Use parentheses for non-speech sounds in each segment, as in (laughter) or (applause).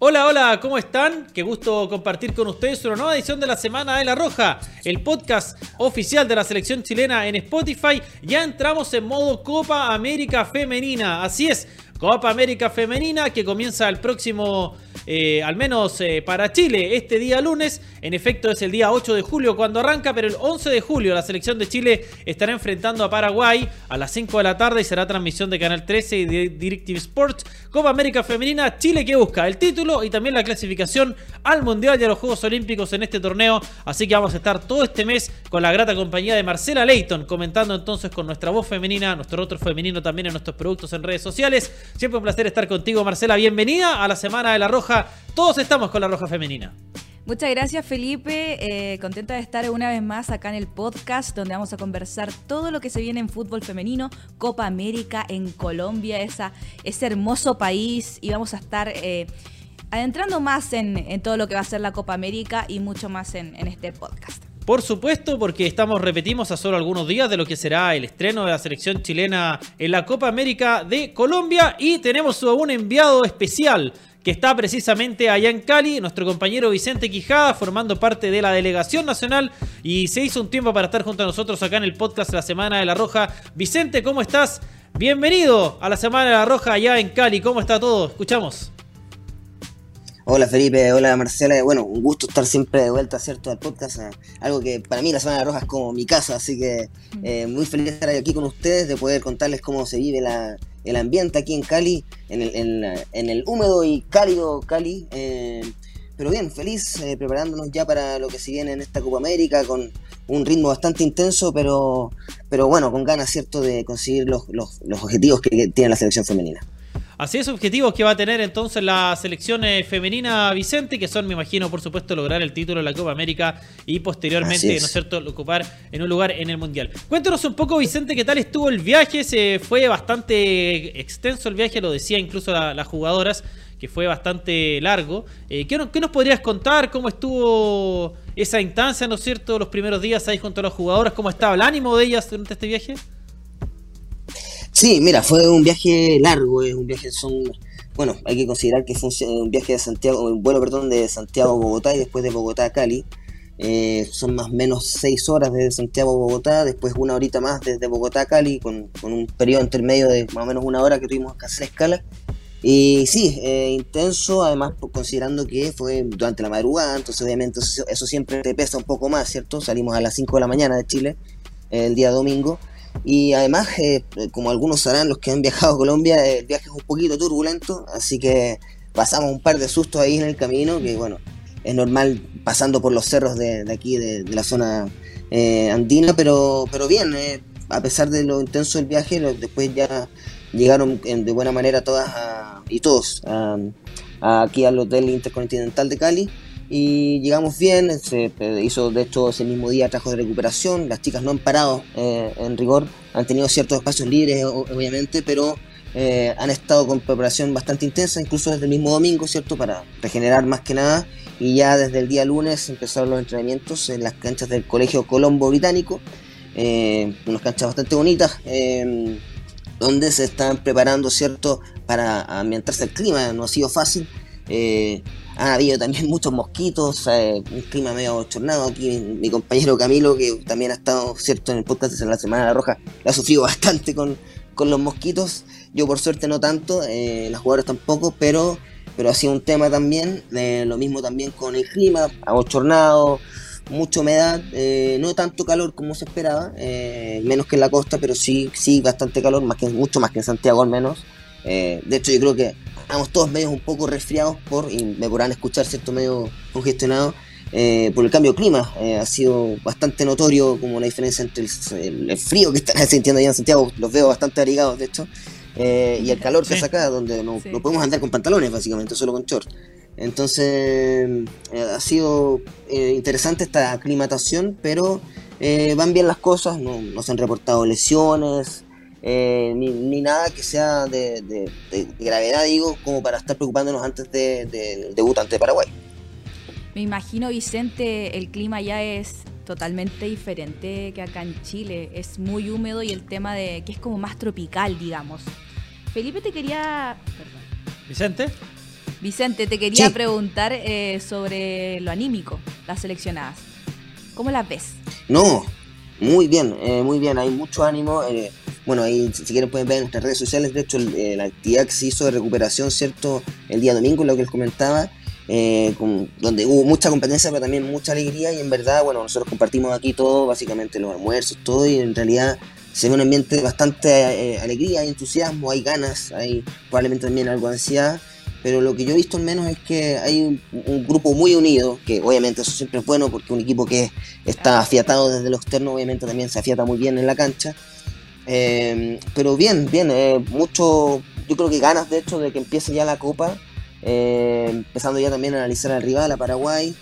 Hola, hola, ¿cómo están? Qué gusto compartir con ustedes una nueva edición de la Semana de la Roja, el podcast oficial de la selección chilena en Spotify. Ya entramos en modo Copa América Femenina, así es, Copa América Femenina que comienza el próximo eh, al menos eh, para Chile, este día lunes. En efecto, es el día 8 de julio cuando arranca, pero el 11 de julio la selección de Chile estará enfrentando a Paraguay a las 5 de la tarde y será transmisión de Canal 13 y de Directive Sports. Copa América Femenina, Chile que busca el título y también la clasificación al Mundial y a los Juegos Olímpicos en este torneo. Así que vamos a estar todo este mes con la grata compañía de Marcela Leighton, comentando entonces con nuestra voz femenina, nuestro otro femenino también en nuestros productos en redes sociales. Siempre un placer estar contigo, Marcela. Bienvenida a la Semana de la Roja todos estamos con la Roja Femenina. Muchas gracias Felipe, eh, contenta de estar una vez más acá en el podcast donde vamos a conversar todo lo que se viene en fútbol femenino, Copa América en Colombia, esa, ese hermoso país y vamos a estar eh, adentrando más en, todo lo que va a ser la Copa América y mucho más en, en este podcast. Por supuesto, porque estamos, repetimos, a solo algunos días de lo que será el estreno de la selección chilena en la Copa América de Colombia y tenemos un enviado especial que está precisamente allá en Cali, nuestro compañero Vicente Quijada, formando parte de la delegación nacional y se hizo un tiempo para estar junto a nosotros acá en el podcast La Semana de la Roja. Vicente, ¿cómo estás? Bienvenido a la Semana de la Roja allá en Cali, ¿cómo está todo? Escuchamos. Hola Felipe, hola Marcela, bueno, un gusto estar siempre de vuelta, ¿cierto? Al podcast, eh, algo que para mí la Semana de la Roja es como mi casa, así que eh, muy feliz de estar aquí con ustedes, de poder contarles cómo se vive la, el ambiente aquí en Cali, en el, en, el húmedo y cálido Cali. Eh, pero bien, feliz, eh, preparándonos ya para lo que se viene en esta Copa América, con un ritmo bastante intenso, pero, pero bueno, con ganas, ¿cierto?, de conseguir los, los objetivos que tiene la selección femenina. Así es, objetivos que va a tener entonces la selección eh, femenina Vicente, que son, me imagino, por supuesto, lograr el título de la Copa América y posteriormente, ¿no es cierto?, ocupar en un lugar en el Mundial. Cuéntanos un poco, Vicente, qué tal estuvo el viaje. Se fue bastante extenso el viaje, lo decía incluso las jugadoras, que fue bastante largo. Eh, ¿qué, ¿qué, nos podrías contar? ¿Cómo estuvo esa instancia, ¿no es cierto?, los primeros días ahí junto a las jugadoras. ¿Cómo estaba el ánimo de ellas durante este viaje? Sí, mira, fue un viaje largo, es un viaje son bueno, hay que considerar que fue un viaje de Santiago, un vuelo, perdón, de Santiago a Bogotá y después de Bogotá a Cali. Eh, son más o menos seis horas desde Santiago a Bogotá, después una horita más desde Bogotá a Cali, con, un periodo intermedio de más o menos una hora que tuvimos que hacer escala. Y sí, eh, intenso, además considerando que fue durante la madrugada, entonces obviamente eso, eso, siempre te pesa un poco más, ¿cierto? Salimos a las 5 de la mañana de Chile el día domingo y además, eh, como algunos sabrán, los que han viajado a Colombia, el viaje es un poquito turbulento, así que pasamos un par de sustos ahí en el camino, que bueno, es normal pasando por los cerros de, aquí, de, la zona eh, andina, pero, pero bien, eh, a pesar de lo intenso del viaje, después ya llegaron de buena manera todas y todos aquí al Hotel Intercontinental de Cali y llegamos bien, se hizo de hecho ese mismo día trabajo de recuperación, las chicas no han parado eh, en rigor, han tenido ciertos espacios libres obviamente, pero eh, han estado con preparación bastante intensa, incluso desde el mismo domingo, ¿cierto? Para regenerar más que nada, y ya desde el día lunes empezaron los entrenamientos en las canchas del Colegio Colombo Británico, eh, unas canchas bastante bonitas, donde se están preparando, ¿cierto? Para ambientarse el clima, no ha sido fácil. Ha habido también (laughs) muchos mosquitos, un clima medio bochornado. Aquí mi, compañero Camilo, que también ha estado cierto en el podcast de la Semana Roja, ha sufrido (laughs) bastante con, los mosquitos. Yo por suerte no tanto, eh, las jugadoras tampoco, pero, pero ha sido un tema también. Eh, lo mismo también con el clima, abochornado, mucha humedad, eh, no tanto calor como se esperaba, eh, menos que en la costa, pero sí, sí bastante calor, más que, mucho más que en Santiago al menos. de hecho yo creo que estamos todos medios un poco resfriados por, y me podrán escuchar, ¿cierto? Medio congestionado eh, por el cambio de clima. Eh, ha sido bastante notorio como la diferencia entre el, frío que están (laughs) sintiendo allá en Santiago, los veo bastante abrigados de hecho, eh, y el calor que hace acá, donde no, podemos andar con pantalones básicamente, solo con shorts. Entonces ha sido interesante esta aclimatación, pero van bien las cosas, no, no se han reportado lesiones, eh, ni, nada que sea de, gravedad, digo, como para estar preocupándonos antes del de, debut ante Paraguay. Me imagino, Vicente, el clima ya es totalmente diferente que acá en Chile. Es muy húmedo y el tema de que es como más tropical, digamos. Felipe te quería... Vicente. Vicente, te quería preguntar eh, sobre lo anímico, las seleccionadas. ¿Cómo las ves? No, muy bien, eh, muy bien, hay mucho ánimo. Eh, bueno, ahí si quieren pueden ver en nuestras redes sociales, de hecho la actividad que se hizo de recuperación, ¿cierto? El día domingo, lo que les comentaba, donde hubo mucha competencia, pero también mucha alegría y en verdad, bueno, nosotros compartimos aquí todo, básicamente los almuerzos, todo y en realidad se ve un ambiente de bastante alegría, hay entusiasmo, hay ganas, hay probablemente también algo de ansiedad pero lo que yo he visto al menos es que hay un, grupo muy unido, que obviamente eso siempre es bueno porque un equipo que está afiatado desde lo externo obviamente también se afiata muy bien en la cancha. Eh, pero bien, bien, eh, mucho, yo creo que ganas de hecho de que empiece ya la Copa, eh, empezando ya también a analizar al rival, a Paraguay.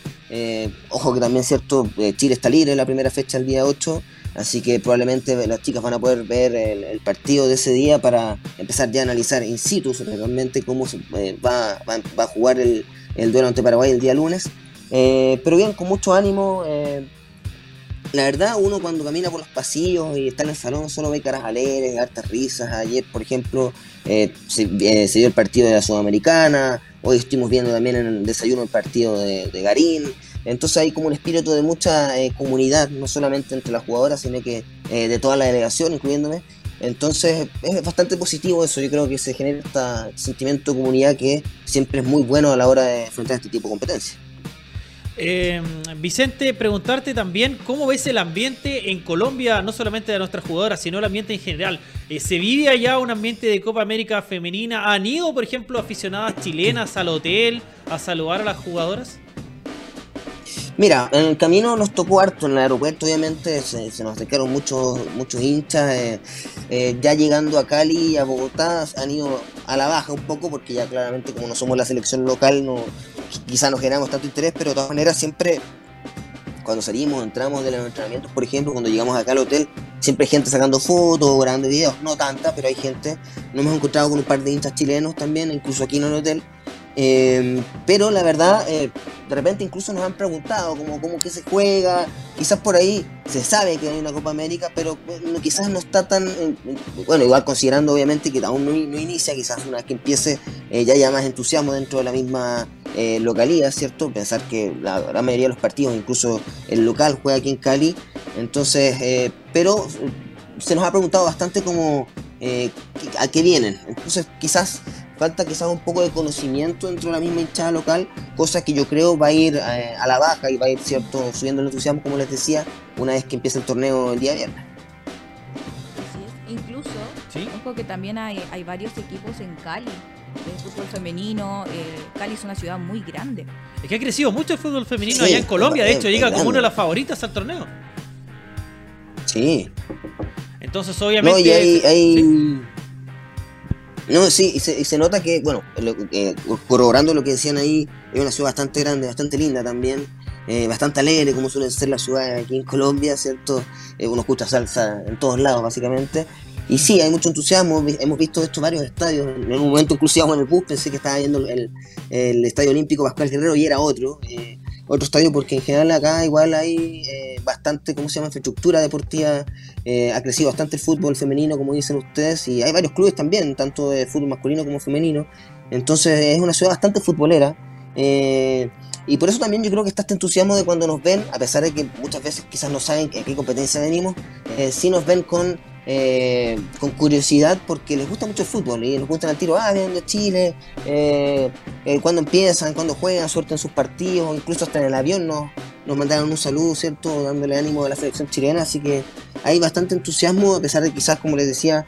ojo que también cierto, Chile está libre en la primera fecha el día 8. Así que probablemente las chicas van a poder ver el, partido de ese día para empezar ya a analizar in situ realmente cómo eh, va, a jugar el, duelo ante Paraguay el día lunes. Eh, pero bien, con mucho ánimo. Eh, la verdad, uno cuando camina por los pasillos y está en el salón solo ve caras alegres, hartas risas. Ayer, por ejemplo, se, dio el partido de la Sudamericana. Hoy estuvimos viendo también en el desayuno el partido de Garín. Entonces hay como un espíritu de mucha eh, comunidad, no solamente entre las jugadoras, sino que eh, de toda la delegación, incluyéndome. Entonces es bastante positivo eso, yo creo que se genera este sentimiento de comunidad que siempre es muy bueno a la hora de enfrentar este tipo de competencias. Eh, Vicente, preguntarte también cómo ves el ambiente en Colombia, no solamente de nuestras jugadoras, sino el ambiente en general. ¿Se vive allá un ambiente de Copa América femenina? ¿Han ido, por ejemplo, aficionadas chilenas al hotel a saludar a las jugadoras? Mira, en el camino nos tocó harto, en el aeropuerto obviamente se, nos acercaron muchos muchos hinchas, eh, eh, ya llegando a Cali y a Bogotá han ido a la baja un poco porque ya claramente como no somos la selección local no quizás no generamos tanto interés, pero de todas maneras siempre cuando salimos, entramos de los entrenamientos, por ejemplo, cuando llegamos acá al hotel, siempre hay gente sacando fotos, grabando videos, no tanta, pero hay gente, nos hemos encontrado con un par de hinchas chilenos también, incluso aquí en el hotel, Em, pero la verdad, eh, de repente incluso nos han preguntado cómo, cómo que se juega. Quizás por ahí se sabe que hay una Copa América, pero quizás no está tan. bueno, igual considerando obviamente que aún no, inicia, quizás una vez que empiece eh, ya haya más entusiasmo dentro de la misma eh, localidad, ¿cierto? Pensar que la gran mayoría de los partidos, incluso el local, juega aquí en Cali. Entonces, pero se nos ha preguntado bastante como a qué vienen. Entonces, quizás falta quizás un poco de conocimiento dentro de la misma hinchada local, cosa que yo creo va a ir eh, a la baja y va a ir cierto subiendo el entusiasmo, como les decía, una vez que empiece el torneo el día viernes. Incluso, ¿Sí? ojo que también hay, hay varios equipos en Cali fútbol femenino. Eh, Cali es una ciudad muy grande. Es que ha crecido mucho el fútbol femenino allá en Colombia, de hecho, llega como una de las favoritas al torneo. Sí. Entonces, obviamente. No, y hay, no, sí, y se, nota que, bueno, eh, corroborando lo que decían ahí, es una ciudad bastante grande, bastante linda también, eh, bastante alegre, como suelen ser las ciudades aquí en Colombia, ¿cierto? Eh, uno escucha salsa en todos lados, básicamente. Y sí, hay mucho entusiasmo, hemos visto esto varios estadios, en un momento inclusive en el bus pensé que estaba viendo el, el Estadio Olímpico Pascual Guerrero y era otro. Eh, otro estadio, porque en general acá igual hay eh, bastante, ¿cómo se llama?, infraestructura deportiva, eh, ha crecido bastante el fútbol femenino, como dicen ustedes, y hay varios clubes también, tanto de fútbol masculino como femenino, entonces es una ciudad bastante futbolera. Eh, y por eso también yo creo que está este entusiasmo de cuando nos ven, a pesar de que muchas veces quizás no saben a qué competencia venimos, sí nos ven con eh, con curiosidad porque les gusta mucho el fútbol y les gusta el tiro, ah, vienen de Chile, eh, eh, cuando empiezan, cuando juegan, suerte en sus partidos, incluso hasta en el avión nos, nos mandaron un saludo, ¿cierto? Dándole ánimo a la selección chilena, así que hay bastante entusiasmo, a pesar de quizás, como les decía,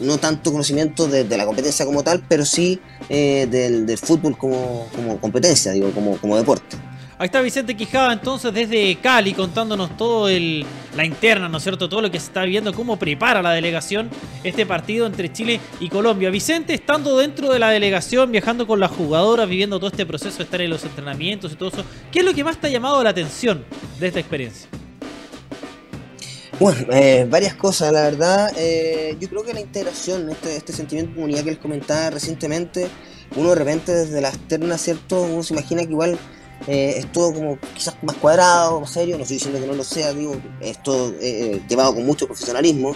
no tanto conocimiento de, la competencia como tal, pero sí del, del, fútbol como, como competencia, digo, como, como deporte. Ahí está Vicente Quijada entonces desde Cali contándonos todo el, la interna, ¿no es cierto? Todo lo que se está viendo, cómo prepara la delegación este partido entre Chile y Colombia. Vicente estando dentro de la delegación, viajando con las jugadoras, viviendo todo este proceso estar en los entrenamientos y todo eso, ¿qué es lo que más te ha llamado la atención de esta experiencia? Bueno, eh, varias cosas, la verdad. Eh, yo creo que la integración, este, este sentimiento de comunidad que les comentaba recientemente, uno de repente desde la externa, ¿cierto? Uno se imagina que igual eh, es todo como quizás más cuadrado, más serio, no estoy diciendo que no lo sea, digo, es todo eh, llevado con mucho profesionalismo,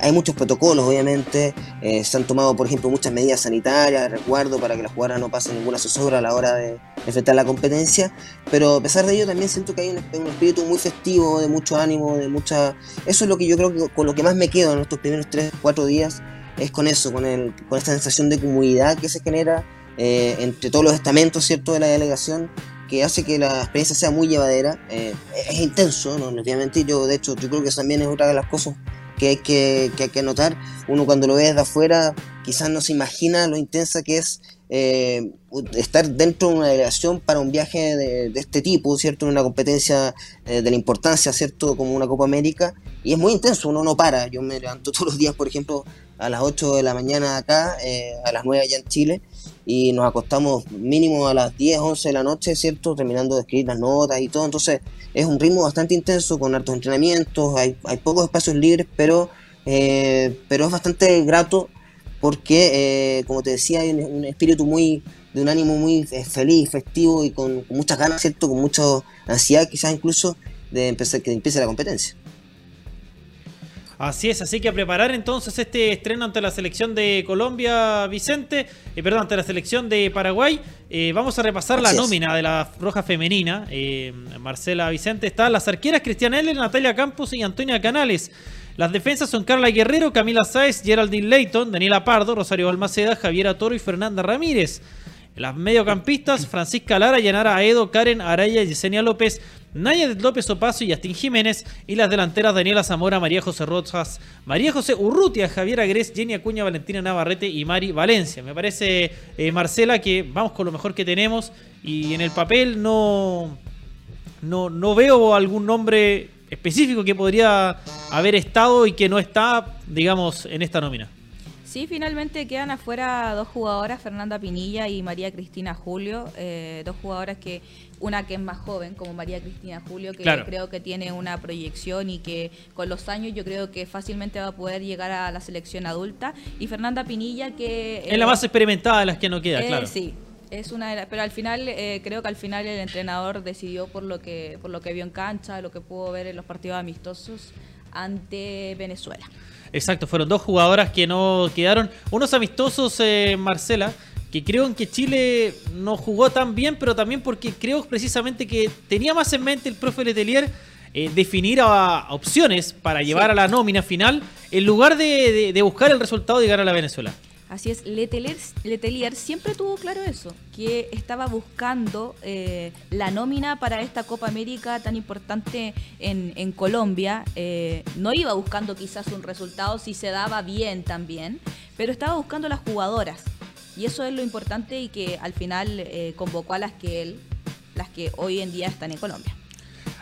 hay muchos protocolos obviamente, se han tomado por ejemplo muchas medidas sanitarias, recuerdo, para que las jugadoras no pasen ninguna zozobra a la hora de enfrentar la competencia, pero a pesar de ello también siento que hay un, espíritu muy festivo, de mucho ánimo, de mucha... Eso es lo que yo creo que con lo que más me quedo en estos primeros 3, 4 días, es con eso, con, el, con esta sensación de comunidad que se genera eh, entre todos los estamentos ¿cierto? de la delegación que hace que la experiencia sea muy llevadera. Eh, es intenso, no les voy a mentir, yo de hecho yo creo que también es otra de las cosas que hay que, que, hay que notar. Uno cuando lo ve desde afuera quizás no se imagina lo intensa que es eh, estar dentro de una delegación para un viaje de, este tipo, ¿cierto? Una competencia de la importancia, ¿cierto? Como una Copa América. Y es muy intenso, uno no para. Yo me levanto (laughs) todos los días, por ejemplo, a las 8 de la mañana acá, a las 9 allá en Chile y nos acostamos mínimo a las 10, 11 de la noche, ¿cierto? Terminando de escribir las notas y todo. Entonces es un ritmo bastante intenso con hartos entrenamientos, hay, hay pocos espacios libres, pero, eh, pero es bastante grato porque, eh, como te decía, hay un, espíritu muy de un ánimo muy eh, feliz, festivo y con, con, muchas ganas, ¿cierto? Con mucha ansiedad quizás incluso de empezar, que empiece la competencia. Así es, así que a preparar entonces este estreno ante la selección de Colombia, Vicente, eh, perdón, ante la selección de Paraguay. Eh, vamos a repasar la nómina de la Roja Femenina. Eh, Marcela Vicente está las arqueras Cristian L, Natalia Campos y Antonia Canales. Las defensas son Carla Guerrero, Camila Sáez, Geraldine Leighton, Daniela Pardo, Rosario Balmaceda, Javiera Toro y Fernanda Ramírez. Las mediocampistas, Francisca Lara, Yanara Aedo, Karen Araya, Yesenia López, Naya López Opaso y Astín Jiménez. Y las delanteras, Daniela Zamora, María José Rojas, María José Urrutia, Javier Agres, Jenny Acuña, Valentina Navarrete y Mari Valencia. Me parece, eh, Marcela, que vamos con lo mejor que tenemos y en el papel no, no, no veo algún nombre específico que podría haber estado y que no está, digamos, en esta nómina. Sí, finalmente quedan afuera dos jugadoras, Fernanda Pinilla y María Cristina Julio, eh, dos jugadoras que, una que es más joven, como María Cristina Julio, que creo que tiene una proyección y que con los años yo creo que fácilmente va a poder llegar a la selección adulta, y Fernanda Pinilla que... es la más experimentada de las que no queda, eh, claro. Sí, es una pero al final eh, creo que al final el entrenador decidió por lo que por lo que vio en cancha lo que pudo ver en los partidos amistosos ante Venezuela Exacto, fueron dos jugadoras que no quedaron. Unos amistosos, eh, Marcela, que creo que Chile no jugó tan bien, pero también porque creo precisamente que tenía más en mente el profe Letelier eh, definir a, opciones para llevar a la nómina final en lugar de, de buscar el resultado de llegar a la Venezuela. Así es, Letelier, siempre tuvo claro eso, que estaba buscando eh, la nómina para esta Copa América tan importante en, Colombia. Eh, no iba buscando quizás un resultado si se daba bien también, pero estaba buscando las jugadoras. Y eso es lo importante y que al final eh, convocó a las que él, las que hoy en día están en Colombia.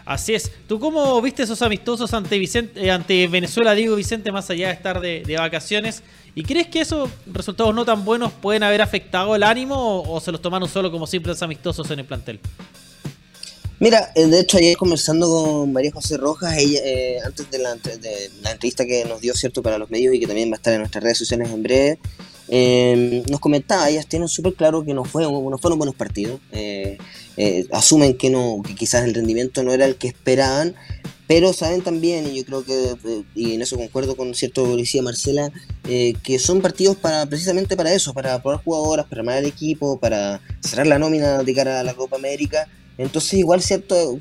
Así es. ¿Tú cómo viste esos amistosos ante, Vicente, ante Venezuela, digo Vicente, más allá de estar de, de vacaciones? ¿Y crees que esos resultados no tan buenos pueden haber afectado el ánimo o, se los tomaron solo como simples amistosos en el plantel? Mira, eh, de hecho ayer conversando con María José Rojas, ella, eh, antes de la, entrevista que nos dio cierto para los medios y que también va a estar en nuestras redes sociales en breve, eh, nos comentaba, ellas tienen súper claro que no, fue, no fueron buenos partidos, asumen que no que quizás el rendimiento no era el que esperaban, pero saben también, y yo creo que, eh, y en eso concuerdo con cierto policía Marcela, eh, que son partidos para precisamente para eso, para probar jugadoras, para armar el equipo, para cerrar la nómina de cara a la Copa América. Entonces, igual, cierto,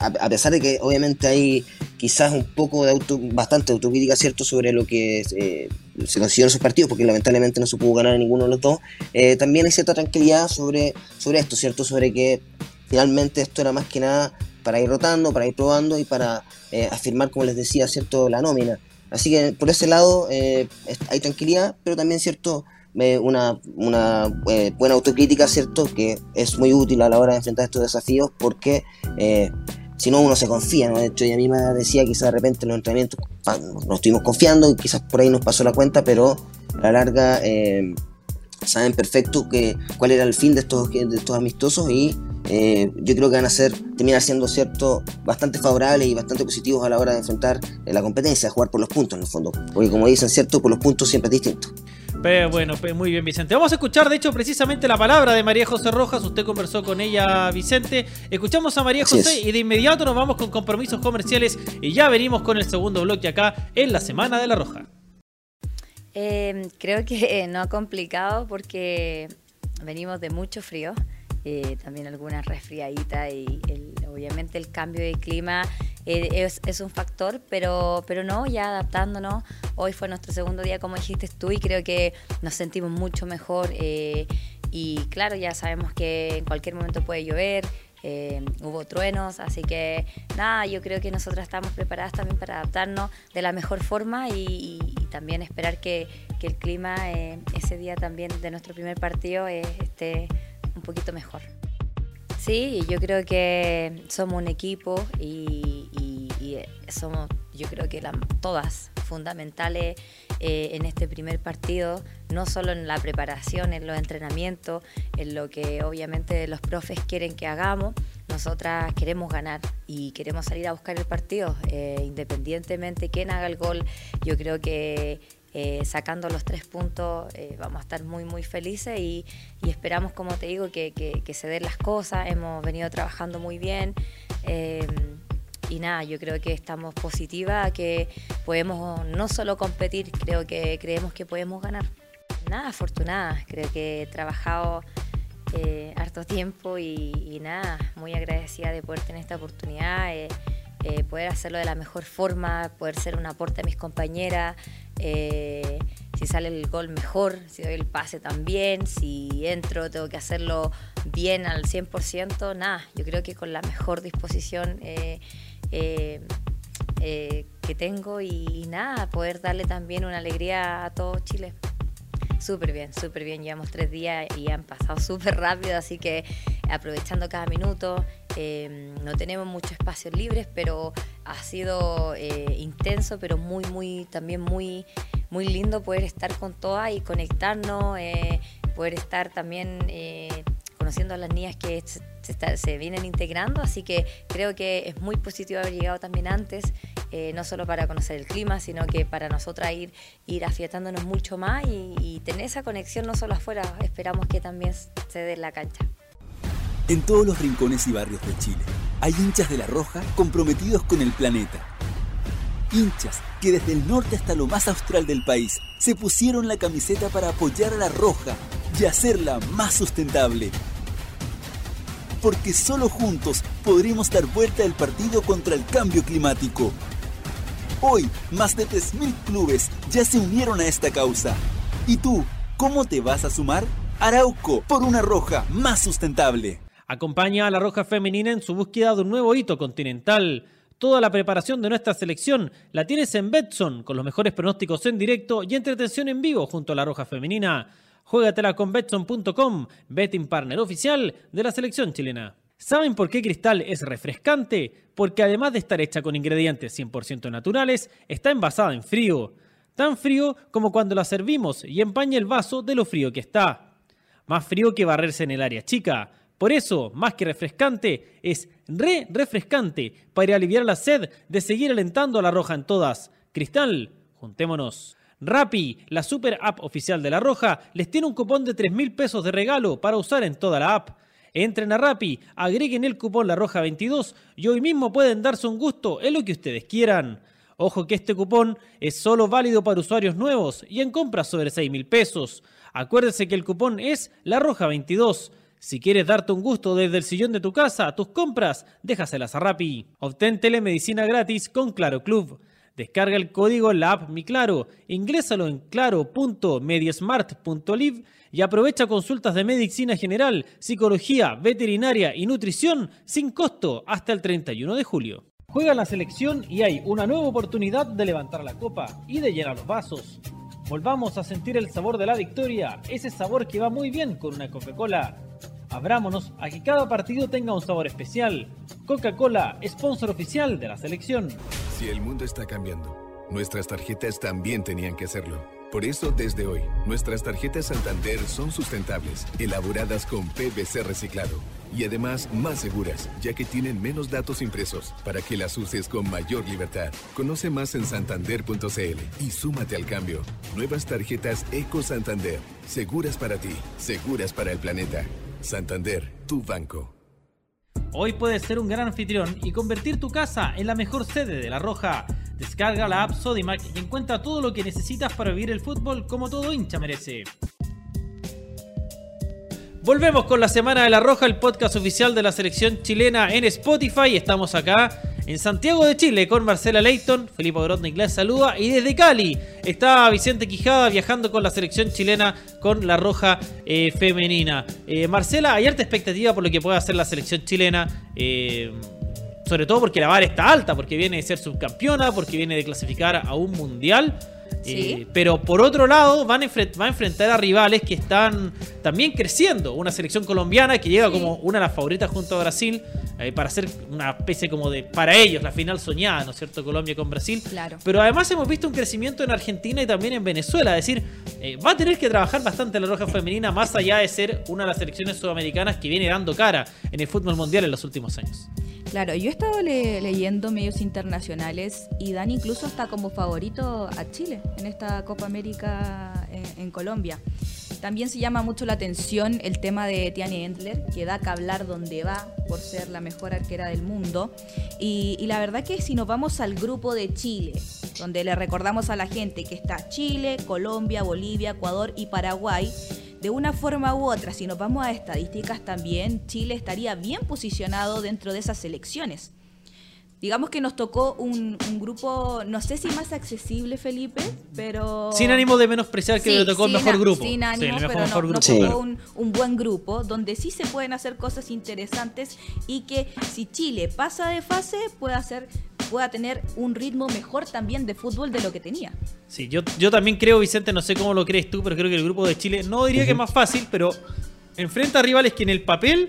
a, pesar de que obviamente hay quizás un poco de auto, bastante autocrítica, cierto, sobre lo que eh, se consiguió en esos partidos, porque lamentablemente no se pudo ganar en ninguno de los dos, también hay cierta tranquilidad sobre, sobre esto, cierto, sobre que finalmente esto era más que nada para ir rotando, para ir probando y para eh, afirmar, como les decía, cierto, la nómina. Así que por ese lado eh, hay tranquilidad, pero también cierto eh, una, una buena autocrítica, cierto, que es muy útil a la hora de enfrentar estos desafíos porque si no uno se confía, ¿no? De hecho ella misma decía quizás de repente en los entrenamientos nos estuvimos confiando y quizás por ahí nos pasó la cuenta, pero a la larga saben perfecto que, cuál era el fin de estos, de estos amistosos y eh, yo creo que van a ser, terminar siendo cierto, bastante favorables y bastante positivos a la hora de enfrentar eh, la competencia, jugar por los puntos en el fondo. Porque como dicen, cierto, por los puntos siempre es distinto. Pero bueno, muy bien, Vicente. Vamos a escuchar, de hecho, precisamente la palabra de María José Rojas. Usted conversó con ella, Vicente. Escuchamos a María José y de inmediato nos vamos con compromisos comerciales y ya venimos con el segundo bloque acá en la Semana de la Roja. Em, creo que no ha complicado porque venimos de mucho frío. Eh, también algunas resfriaditas y obviamente el cambio de clima eh, es, un factor, pero, pero no, ya adaptándonos. Hoy fue nuestro segundo día, como dijiste tú, y creo que nos sentimos mucho mejor. Eh, y claro, ya sabemos que en cualquier momento puede llover. Eh, hubo truenos, así que nada, yo creo que nosotras estamos preparadas también para adaptarnos de la mejor forma y, también esperar que, que el clima ese día también de nuestro primer partido esté un poquito mejor. Sí, yo creo que somos un equipo y, somos, yo creo que todas fundamentales eh, en este primer partido, no solo en la preparación, en los entrenamientos, en lo que obviamente los profes quieren que hagamos. Nosotras queremos ganar y queremos salir a buscar el partido, eh, independientemente quién haga el gol. Yo creo que eh, sacando los tres puntos eh, vamos a estar muy muy felices y, esperamos como te digo que, se den las cosas. Hemos venido trabajando muy bien eh, y nada yo creo que estamos positivas que podemos no solo competir creo que creemos que podemos ganar. Nada afortunada creo que he trabajado harto tiempo y, y, nada muy agradecida de poder tener esta oportunidad poder hacerlo de la mejor forma, poder ser un aporte a mis compañeras, eh, si sale el gol mejor, si doy el pase también, si entro tengo que hacerlo bien al 100%, nada, yo creo que con la mejor disposición eh, eh, que tengo y, nada, poder darle también una alegría a todo Chile. Súper bien, súper bien. Llevamos tres días y han pasado (laughs) súper rápido, así que aprovechando cada minuto. no tenemos muchos espacios libres, pero ha sido eh, intenso, pero muy, muy, también muy, muy lindo poder estar con todas y conectarnos, eh, poder estar también eh, conociendo a las niñas que se, vienen integrando, así que creo que es muy positivo haber llegado también antes, no solo para conocer el clima, sino que para nosotras ir, ir afiatándonos mucho más y, y tener esa conexión no solo afuera, esperamos que también se dé en la cancha. En todos los rincones y barrios de Chile hay hinchas de la Roja comprometidos con el planeta. Hinchas que desde el norte hasta lo más austral del país se pusieron la camiseta para apoyar a la Roja y hacerla más sustentable. Porque solo juntos podremos dar vuelta al partido contra el cambio climático. Hoy, más de 3.000 clubes ya se unieron a esta causa. ¿Y tú, cómo te vas a sumar? Arauco, por una roja más sustentable. Acompaña a la Roja Femenina en su búsqueda de un nuevo hito continental. Toda la preparación de nuestra selección la tienes en Betson, con los mejores pronósticos en directo y entretención en vivo junto a la Roja Femenina. Juégatela con Betson.com, betting partner oficial de la selección chilena. ¿Saben por qué Cristal es refrescante? Porque además de estar hecha con ingredientes 100% naturales, está envasada en frío. Tan frío como cuando la servimos y empaña el vaso de lo frío que está. Más frío que barrerse en el área chica por eso, más que refrescante, es re refrescante para aliviar la sed de seguir alentando a la Roja en todas. Cristal, juntémonos. Rappi, la super app oficial de la Roja, les tiene un cupón de 3 mil pesos de regalo para usar en toda la app. Entren a Rappi, agreguen el cupón La Roja 22 y hoy mismo pueden darse un gusto en lo que ustedes quieran. Ojo que este cupón es solo válido para usuarios nuevos y en compras sobre 6 mil pesos. Acuérdense que el cupón es La Roja 22. Si quieres darte un gusto desde el sillón de tu casa, tus compras, déjaselas a Rappi. Obtén telemedicina gratis con Claro Club. Descarga el código la app Mi ingrésalo en claro.mediasmart.live y aprovecha consultas de medicina general, psicología, veterinaria y nutrición sin costo hasta el 31 de julio. Juega la selección y hay una nueva oportunidad de levantar la copa y de llenar los vasos. Volvamos a sentir el sabor de la victoria, ese sabor que va muy bien con una Coca-Cola. Abrámonos a que cada partido tenga un sabor especial. Coca-Cola, sponsor oficial de la selección. Si el mundo está cambiando, nuestras tarjetas también tenían que hacerlo. Por eso, desde hoy, nuestras tarjetas Santander son sustentables, elaboradas con PVC reciclado y además más seguras, ya que tienen menos datos impresos para que las uses con mayor libertad. Conoce más en santander.cl y súmate al cambio. Nuevas tarjetas Eco Santander, seguras para ti, seguras para el planeta. Santander, tu banco. Hoy puedes ser un gran anfitrión y convertir tu casa en la mejor sede de La Roja. Descarga la app Sodimac y encuentra todo lo que necesitas para vivir el fútbol como todo hincha merece. Volvemos con la Semana de la Roja, el podcast oficial de la selección chilena en Spotify. Estamos acá en Santiago de Chile con Marcela Leighton, Felipe Grodnik les saluda y desde Cali está Vicente Quijada viajando con la selección chilena con la Roja eh, femenina. Eh, Marcela, hay harta expectativa por lo que pueda hacer la selección chilena. Eh, sobre todo porque la vara está alta, porque viene de ser subcampeona, porque viene de clasificar a un mundial. Eh, pero por otro lado, van a va a enfrentar a rivales que están también creciendo. Una selección colombiana que llega como una de las favoritas junto a Brasil eh, para hacer una especie como de, para ellos, la final soñada, ¿no es cierto? Colombia con Brasil. Claro. Pero además hemos visto un crecimiento en Argentina y también en Venezuela. Es decir, eh, va a tener que trabajar bastante la Roja Femenina, más allá de ser una de las selecciones sudamericanas que viene dando cara en el fútbol mundial en los últimos años. Claro, yo he estado leyendo medios internacionales y dan incluso hasta como favorito a Chile en esta Copa América en, Colombia. También se llama mucho la atención el tema de Tiani Endler, que da que hablar donde va por ser la mejor arquera del mundo. Y, y, la verdad que si nos vamos al grupo de Chile, donde le recordamos a la gente que está Chile, Colombia, Bolivia, Ecuador y Paraguay, de una forma u otra, si nos vamos a estadísticas también, Chile estaría bien posicionado dentro de esas selecciones. Digamos que nos tocó un, grupo, no sé si más accesible, Felipe, pero... Sin ánimo de menospreciar que le tocó el mejor grupo. Sin ánimo, pero no, nos tocó un, un, buen grupo, donde sí se pueden hacer cosas interesantes y que si Chile pasa de fase, puede hacer pueda tener un ritmo mejor también de fútbol de lo que tenía. Sí, yo, yo también creo, Vicente, no sé cómo lo crees tú, pero creo que el grupo de Chile, no diría que es más fácil, pero enfrenta a rivales que en el papel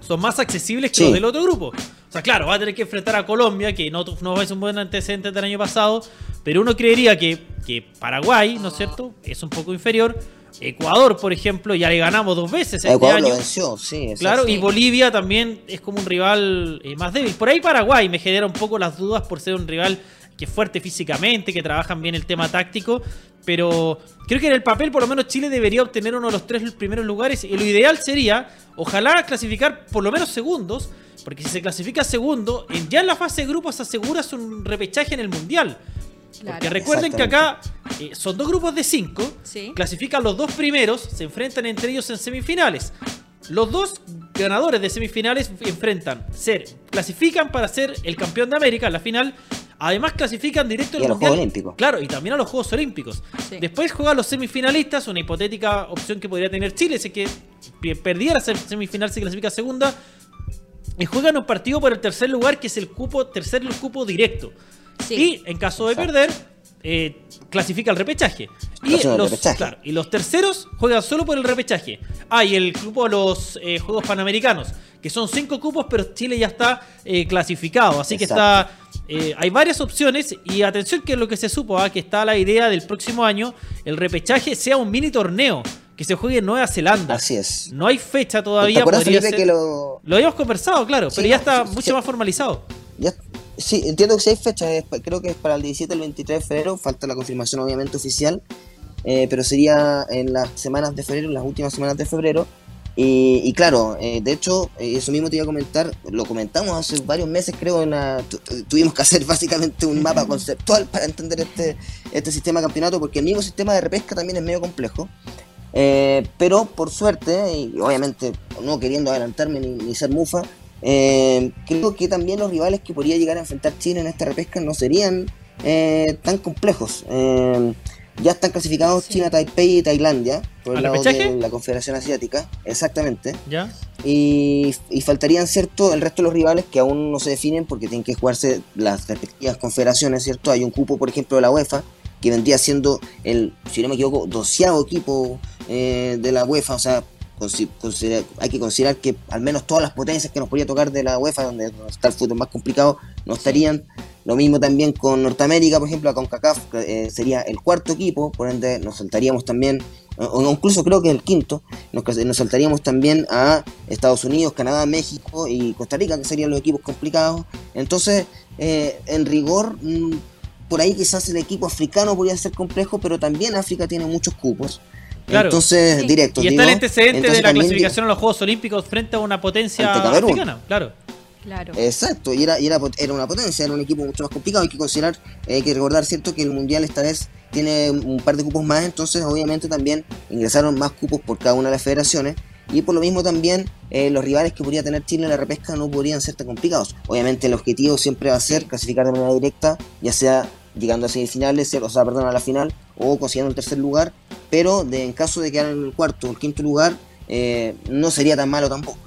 son más accesibles que los del otro grupo. O sea, claro, va a tener que enfrentar a Colombia, que no, no es un buen antecedente del año pasado, pero uno creería que, que Paraguay, ¿no es cierto?, es un poco inferior. Ecuador, por ejemplo, ya le ganamos dos veces este Ecuador año. Lo venció, sí, claro, y Bolivia también es como un rival eh, más débil. Por ahí Paraguay me genera un poco las dudas por ser un rival que es fuerte físicamente, que trabajan bien el tema táctico, pero creo que en el papel por lo menos Chile debería obtener uno de los tres primeros lugares y lo ideal sería, ojalá clasificar por lo menos segundos, porque si se clasifica segundo, ya en la fase de grupos aseguras un repechaje en el Mundial. Porque recuerden que acá eh, son dos grupos de cinco, clasifican los dos primeros, se enfrentan entre ellos en semifinales. Los dos ganadores de semifinales enfrentan, ser, clasifican para ser el campeón de América en la final. Además clasifican directo a los Juegos Olímpicos. Claro, y también a los Juegos Olímpicos. Después juegan los semifinalistas, una hipotética opción que podría tener Chile, si que perdiera semifinal se clasifica segunda. Y juegan un partido por el tercer lugar, que es el cupo, tercer cupo directo. Y en caso de perder, eh, clasifica el repechaje. Y los, y los terceros juegan solo por el repechaje. Ah, y el grupo de los eh, Juegos Panamericanos, que son cinco cupos, pero Chile ya está eh, clasificado. Así que está. hay varias opciones. Y atención que lo que se supo, ah, que está la idea del próximo año, el repechaje sea un mini torneo que se juegue en Nueva Zelanda. Así es. No hay fecha todavía. que lo... lo habíamos conversado, claro, pero ya está mucho más formalizado. Ya, Sí, entiendo que si hay fecha, creo que es para el 17 el 23 de febrero, falta la confirmación obviamente oficial, eh, pero sería en las semanas de febrero, en las últimas semanas de febrero. Y, claro, eh, de hecho, eh, eso mismo te iba a comentar, lo comentamos hace varios meses, creo, en tuvimos que hacer (laughs) básicamente un mapa conceptual para entender este, este sistema de campeonato, porque el mismo sistema de repesca también es medio complejo. pero por suerte, y obviamente no queriendo adelantarme ni, ni ser mufa, eh, creo que también los rivales que podría llegar a enfrentar Chile en esta repesca no serían eh, tan complejos. Eh, ya están clasificados China, Taipei y Tailandia por el lado de la Confederación Asiática, exactamente. ¿Ya? Y, faltarían, ¿cierto?, el resto de los rivales que aún no se definen porque tienen que jugarse las respectivas confederaciones, ¿cierto? Hay un cupo, por ejemplo, de la UEFA, que vendría siendo el, si no me equivoco, doceavo equipo de la UEFA, o sea, hay que considerar que al menos todas las potencias que nos podría tocar de la UEFA, donde está el fútbol más complicado, no estarían Lo mismo también con Norteamérica, por ejemplo, con CACAF eh, sería el cuarto equipo, por ende nos saltaríamos también, o incluso creo que el quinto, nos, nos saltaríamos también a Estados Unidos, Canadá, México y Costa Rica, que serían los equipos complicados. Entonces, eh, en rigor, mm, por ahí quizás el equipo africano podría ser complejo, pero también África tiene muchos cupos. Entonces, directo. Y está el antecedente de la clasificación a los Juegos Olímpicos frente a una potencia africana, claro. Claro. Exacto, y, era, era, una potencia, era un equipo mucho más complicado. Hay que considerar, hay que recordar, ¿cierto?, que el Mundial esta vez tiene un par de cupos más, entonces obviamente también ingresaron más cupos por cada una de las federaciones. Y por lo mismo también eh, los rivales que podría tener Chile en la repesca no podrían ser tan complicados. Obviamente el objetivo siempre va a ser clasificar de manera directa, ya sea llegando a semifinales, o sea, perdón, a la final o consiguiendo el tercer lugar, pero de, en caso de quedar en el cuarto o el quinto lugar, eh, no sería tan malo tampoco.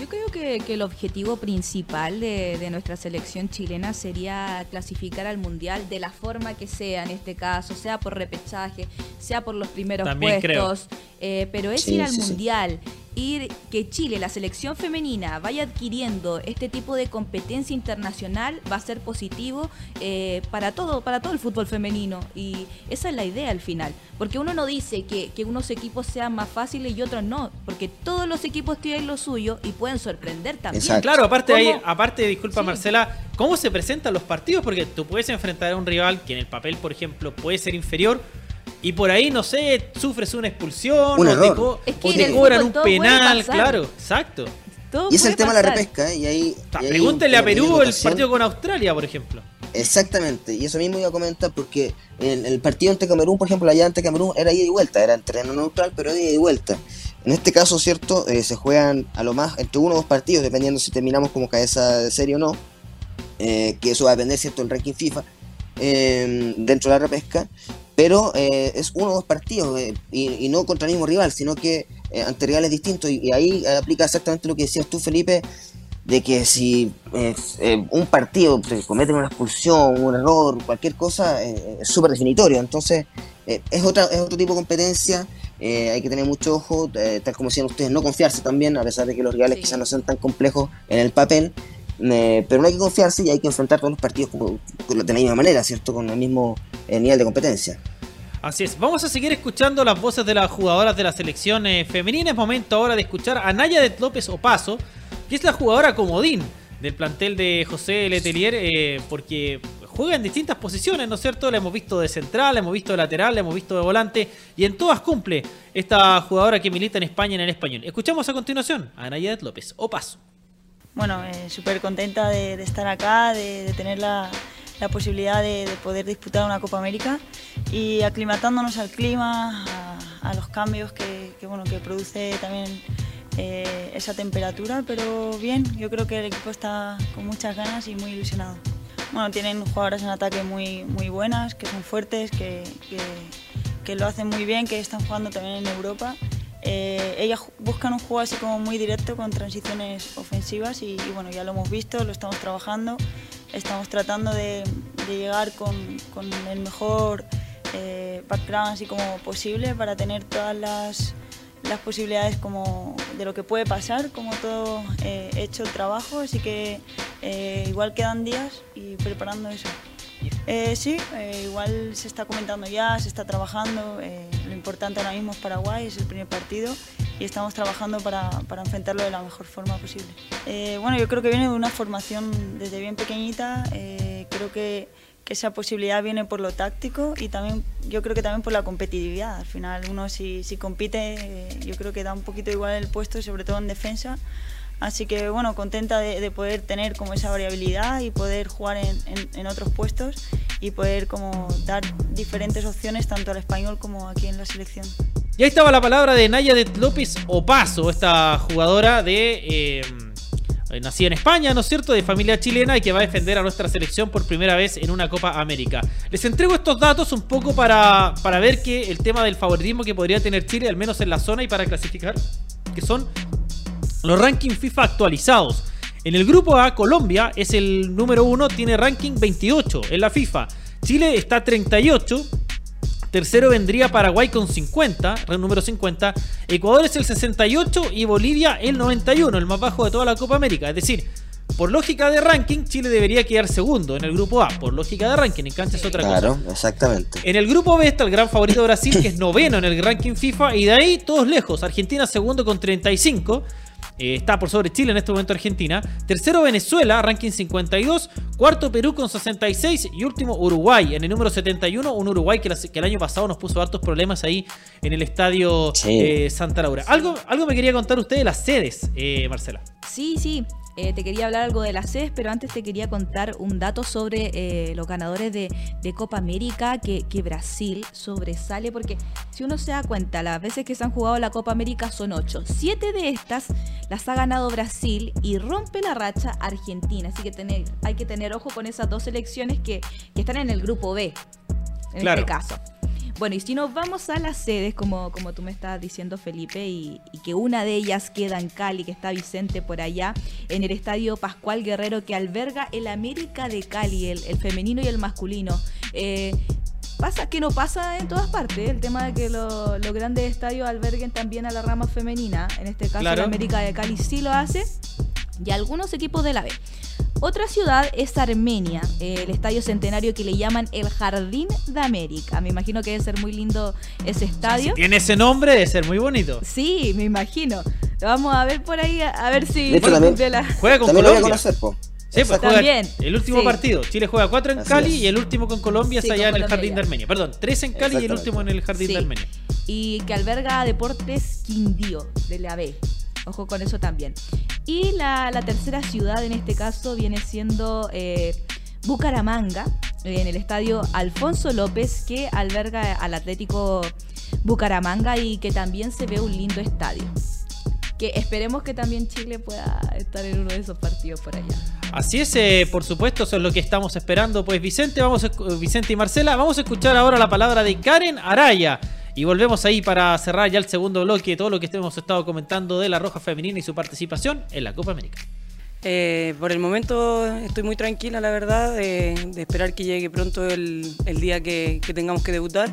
Yo creo que, el objetivo principal de, nuestra selección chilena sería clasificar al Mundial de la forma que sea en este caso, sea por repechaje, sea por los primeros puestos, eh, pero es ir al Mundial ir que Chile, la selección femenina, vaya adquiriendo este tipo de competencia internacional va a ser positivo eh, para todo, para todo el fútbol femenino. Y esa es la idea al final. Porque uno no dice que, unos equipos sean más fáciles y otros no, porque todos los equipos tienen lo suyo y pueden sorprender también. Claro, aparte ahí, aparte, disculpa Marcela, ¿cómo se presentan los partidos? Porque tú puedes enfrentar a un rival que en el papel, por ejemplo, puede ser inferior y por ahí, no sé, sufres una expulsión un o, te, cobran un penal, claro, exacto. y es el tema de la repesca, ¿eh? y ahí... pregúntele a Perú el partido con Australia, por ejemplo. Exactamente, y eso mismo iba a comentar porque el, el partido ante Camerún, por ejemplo, allá ante Camerún era ida y vuelta, era en terreno neutral, pero ida y vuelta. En este caso, ¿cierto? Eh, se juegan a lo más entre uno o dos partidos, dependiendo si terminamos como cabeza de serie o no, eh, que eso va a depender, ¿cierto?, del ranking FIFA, dentro de la repesca, pero eh, es uno o dos partidos eh, y, no contra el mismo rival, sino que eh, ante rivales distintos. Y, ahí aplica exactamente lo que decías tú, Felipe, de que si un partido comete una expulsión, un error, cualquier cosa, es súper definitorio. Entonces, es, otra, es otro tipo de competencia. hay que tener mucho ojo, tal como decían ustedes, no confiarse también, a pesar de que los rivales quizás no sean tan complejos en el papel. Pero no hay que confiarse y hay que enfrentar todos los partidos de la misma manera, ¿cierto? Con el mismo nivel de competencia. Así es, vamos a seguir escuchando las voces de las jugadoras de la selección eh, femenina. Es momento ahora de escuchar a Naya de López Opaso, que es la jugadora comodín del plantel de José Letelier, eh, porque juega en distintas posiciones, ¿no es cierto? La hemos visto de central, la hemos visto de lateral, la hemos visto de volante, y en todas cumple esta jugadora que milita en España en el español. Escuchamos a continuación a Naya de López Opaso. Bueno, eh, súper contenta de, estar acá, de tener la la posibilidad de, poder disputar una Copa América y aclimatándonos al clima, a, los cambios que, bueno, que produce también eh, esa temperatura, pero bien, yo creo que el equipo está con muchas ganas y muy ilusionado. Bueno, tienen jugadoras en ataque muy, muy buenas, que son fuertes, que, que, lo hacen muy bien, que están jugando también en Europa. Eh, ellas buscan un juego así como muy directo con transiciones ofensivas y, bueno, ya lo hemos visto, lo estamos trabajando estamos tratando de, llegar con, el mejor eh, background así como posible para tener todas las, posibilidades como de lo que puede pasar, como todo eh, hecho el trabajo, así que eh, igual quedan días y preparando eso. Sí, igual se está comentando ya, se está trabajando. Importante ahora mismo es Paraguay, es el primer partido y estamos trabajando para, para enfrentarlo de la mejor forma posible. Eh, bueno, yo creo que viene de una formación desde bien pequeñita, eh, creo que, que, esa posibilidad viene por lo táctico y también yo creo que también por la competitividad. Al final uno si, si compite eh, yo creo que da un poquito igual el puesto, sobre todo en defensa. Así que bueno, contenta de, de, poder tener como esa variabilidad y poder jugar en, en, en, otros puestos y poder como dar diferentes opciones tanto al español como aquí en la selección. Y ahí estaba la palabra de Naya de López Opaso, esta jugadora de. Eh, nacida en España, ¿no es cierto?, de familia chilena y que va a defender a nuestra selección por primera vez en una Copa América. Les entrego estos datos un poco para, para ver que el tema del favoritismo que podría tener Chile, al menos en la zona y para clasificar, que son los rankings FIFA actualizados. En el grupo A, Colombia es el número 1, tiene ranking 28 en la FIFA. Chile está 38, Tercero vendría Paraguay con 50, número 50. Ecuador es el 68 y Bolivia el 91, el más bajo de toda la Copa América. Es decir, Por lógica de ranking, Chile debería quedar segundo en el grupo A. Por lógica de ranking, en cancha es otra cosa. Claro, exactamente. En el grupo B está el gran favorito Brasil, que es noveno en el ranking FIFA, y de ahí todos lejos. Argentina segundo con 35. Eh, está por sobre Chile en este momento Argentina. Tercero Venezuela, ranking 52. Cuarto Perú con 66. Y último Uruguay en el número 71. Un Uruguay que, la- que el año pasado nos puso hartos problemas ahí en el estadio Sí. eh, Santa Laura. Algo, algo me quería contar usted de las sedes, eh, Marcela. Sí, sí. Eh, te quería hablar algo de la CES, pero antes te quería contar un dato sobre eh, los ganadores de, de Copa América, que, que Brasil sobresale, porque si uno se da cuenta, las veces que se han jugado la Copa América son ocho. Siete de estas las ha ganado Brasil y rompe la racha Argentina. Así que tener, hay que tener ojo con esas dos selecciones que, que están en el grupo B, en Claro. este caso. Bueno, y si nos vamos a las sedes, como, como tú me estabas diciendo, Felipe, y, y que una de ellas queda en Cali, que está Vicente por allá, en el estadio Pascual Guerrero, que alberga el América de Cali, el, el femenino y el masculino. Eh, pasa que no pasa en todas partes, el tema de que lo- los grandes estadios alberguen también a la rama femenina, en este caso Claro. el América de Cali sí lo hace, y algunos equipos de la B. Otra ciudad es Armenia, el estadio centenario que le llaman el Jardín de América. Me imagino que debe ser muy lindo ese estadio. Tiene ese nombre, debe ser muy bonito. Sí, me imagino. Lo vamos a ver por ahí, a, ver si De hecho, también- la- Juega con También lo voy a Colombia. conocer, po. Sí, pues juega el último sí. partido. Chile juega cuatro en Así Cali es. y el último con Colombia Sí, está allá en el Colombia Jardín de Armenia. Perdón, tres en Cali y el último en el Jardín Sí. de Armenia. y que alberga Deportes Quindío de la B. Ojo con eso también. Y la, tercera ciudad en este caso viene siendo eh, Bucaramanga, en el estadio Alfonso López, que alberga al Atlético Bucaramanga y que también se ve un lindo estadio. Que esperemos que también Chile pueda estar en uno de esos partidos por allá. Así es, eh, por supuesto, eso es lo que estamos esperando. Pues Vicente, vamos a Vicente y Marcela, vamos a escuchar ahora la palabra de Karen Araya. Y volvemos ahí para cerrar ya el segundo bloque, todo lo que hemos estado comentando de la Roja Femenina y su participación en la Copa América. Eh, por el momento estoy muy tranquila, la verdad, de, de esperar que llegue pronto el, día que, que tengamos que debutar.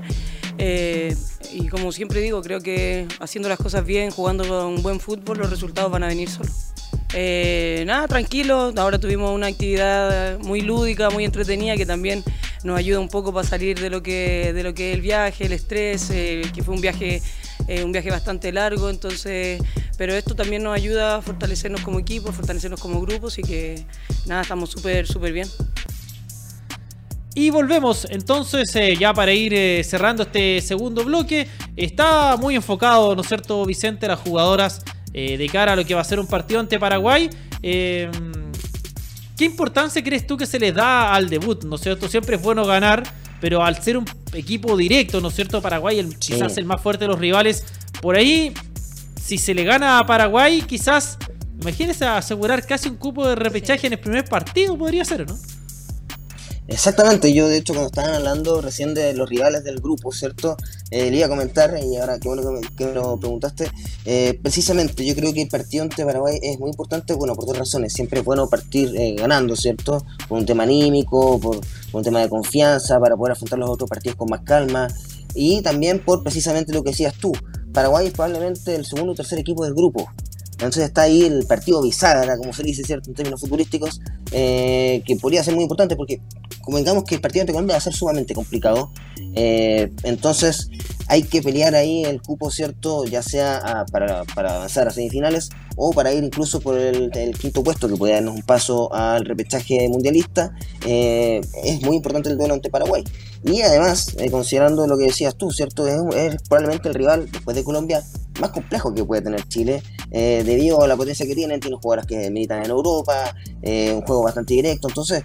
Eh, y como siempre digo, creo que haciendo las cosas bien, jugando un buen fútbol, los resultados van a venir solos. Eh, nada, tranquilo, ahora tuvimos una actividad muy lúdica, muy entretenida, que también nos ayuda un poco para salir de lo que, de lo que es el viaje, el estrés, eh, que fue un viaje, eh, un viaje bastante largo, entonces, pero esto también nos ayuda a fortalecernos como equipo, fortalecernos como grupo, así que nada, estamos súper, súper bien. Y volvemos entonces ya para ir cerrando este segundo bloque. Está muy enfocado, ¿no es cierto, Vicente, las jugadoras eh, de cara a lo que va a ser un partido ante Paraguay. Eh, ¿Qué importancia crees tú que se les da al debut? ¿No es cierto? Siempre es bueno ganar, pero al ser un equipo directo, ¿no es cierto? Paraguay, el, Sí. quizás el más fuerte de los rivales, por ahí, si se le gana a Paraguay, quizás, imagínese asegurar casi un cupo de repechaje en el primer partido, podría ser, ¿no? Exactamente, yo de hecho cuando estaban hablando recién de los rivales del grupo, ¿cierto? Eh, le iba a comentar, y ahora qué bueno que me, lo preguntaste, eh, precisamente yo creo que el partido ante Paraguay es muy importante, bueno, por dos razones, siempre es bueno partir eh, ganando, ¿cierto? Por un tema anímico, por, por un tema de confianza, para poder afrontar los otros partidos con más calma, y también por precisamente lo que decías tú, Paraguay es probablemente el segundo o tercer equipo del grupo, entonces está ahí el partido bisagra, como se dice, ¿cierto? En términos futbolísticos, eh, que podría ser muy importante porque convengamos que el partido ante Colombia va a ser sumamente complicado. eh, entonces hay que pelear ahí el cupo, ¿cierto? Ya sea a- para, avanzar a semifinales o para ir incluso por el, quinto puesto, que puede darnos un paso al repechaje mundialista. Eh, es muy importante el duelo ante Paraguay. Y además, considerando lo que decías tú, ¿cierto? Es, es probablemente el rival, después de Colombia, más complejo que puede tener Chile, eh, debido a la potencia que tienen, tienen jugadoras que militan en Europa, eh, un juego bastante directo, entonces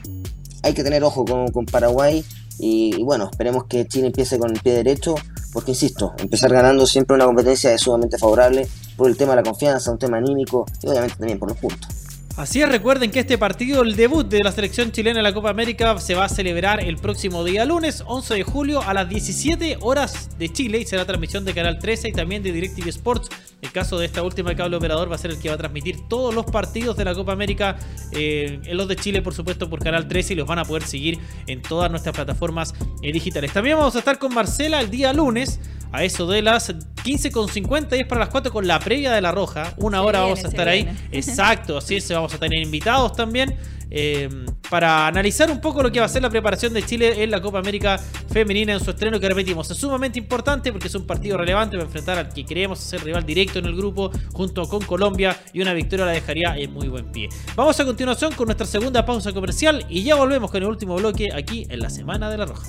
hay que tener ojo con, con Paraguay y, y bueno, esperemos que Chile empiece con el pie derecho, porque insisto, empezar ganando siempre una competencia es sumamente favorable por el tema de la confianza, un tema anímico y obviamente también por los puntos. Así es, recuerden que este partido, el debut de la selección chilena en la Copa América, se va a celebrar el próximo día lunes, 11 de julio, a las 17 horas de Chile y será transmisión de Canal 13 y también de DirecTV Sports. El caso de esta última cable operador va a ser el que va a transmitir todos los partidos de la Copa América, eh, los de Chile, por supuesto, por Canal 13 y los van a poder seguir en todas nuestras plataformas eh, digitales. También vamos a estar con Marcela el día lunes a eso de las 15.50 y es para las 4 con la previa de la Roja. Una Se hora viene, vamos a se estar ahí. (laughs) Exacto, así es, vamos a tener invitados también. eh, para analizar un poco lo que va a ser la preparación de Chile en la Copa América Femenina en su estreno, que repetimos, es sumamente importante porque es un partido relevante para enfrentar al que queremos ser rival directo en el grupo junto con Colombia y una victoria la dejaría en muy buen pie. Vamos a continuación con nuestra segunda pausa comercial y ya volvemos con el último bloque aquí en la Semana de la Roja.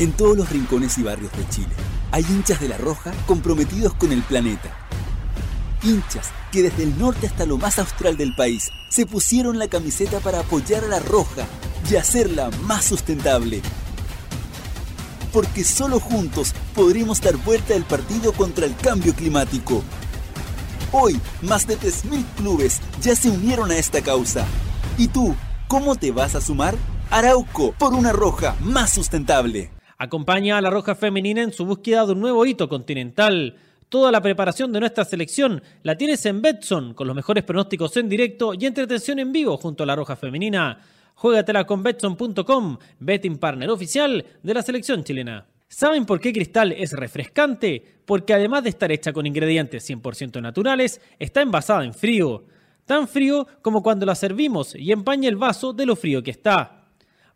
En todos los rincones y barrios de Chile hay hinchas de la Roja comprometidos con el planeta. Hinchas que desde el norte hasta lo más austral del país se pusieron la camiseta para apoyar a la Roja y hacerla más sustentable. Porque solo juntos podremos dar vuelta al partido contra el cambio climático. Hoy, más de 3.000 clubes ya se unieron a esta causa. ¿Y tú, cómo te vas a sumar? Arauco, por una roja más sustentable. Acompaña a la Roja Femenina en su búsqueda de un nuevo hito continental. Toda la preparación de nuestra selección la tienes en Betson, con los mejores pronósticos en directo y entretención en vivo junto a la Roja Femenina. Juégatela con Betson.com, betting partner oficial de la selección chilena. ¿Saben por qué Cristal es refrescante? Porque además de estar hecha con ingredientes 100% naturales, está envasada en frío. Tan frío como cuando la servimos y empaña el vaso de lo frío que está.